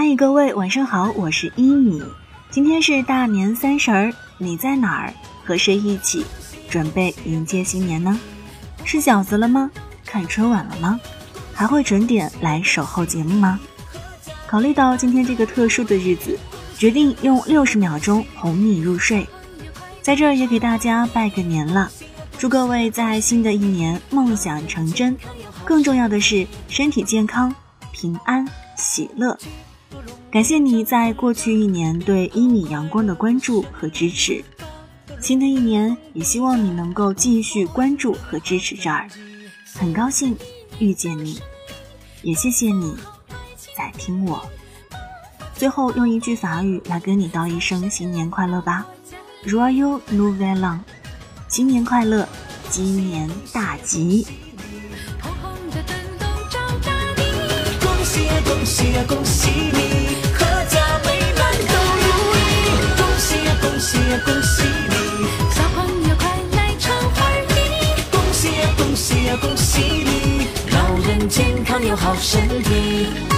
嗨，各位晚上好，我是一米。今天是大年三十儿，你在哪儿？和谁一起准备迎接新年呢？吃饺子了吗？看春晚了吗？还会准点来守候节目吗？考虑到今天这个特殊的日子，决定用六十秒钟哄你入睡。在这儿也给大家拜个年了，祝各位在新的一年梦想成真，更重要的是身体健康、平安喜乐。感谢你在过去一年对一米阳光的关注和支持，新的一年也希望你能够继续关注和支持这儿。很高兴遇见你，也谢谢你在听我。最后用一句法语来跟你道一声新年快乐吧，Royal Nouvel An，新年快乐，今年大吉。恭喜呀恭喜你，阖家美满都如意。恭喜呀恭喜呀！恭喜你，小朋友快来唱儿你！恭喜呀，恭喜呀，恭喜你，老人健康有好身体。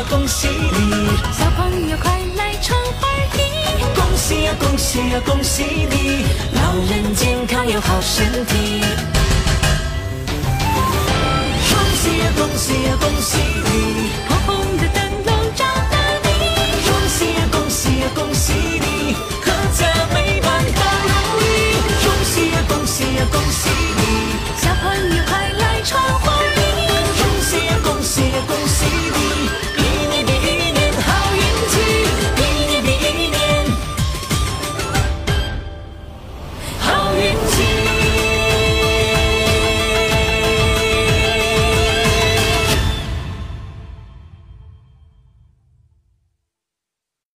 呀，恭喜你，小朋友快来唱 party。恭喜呀，恭喜呀，恭喜你，老人健康有好身体。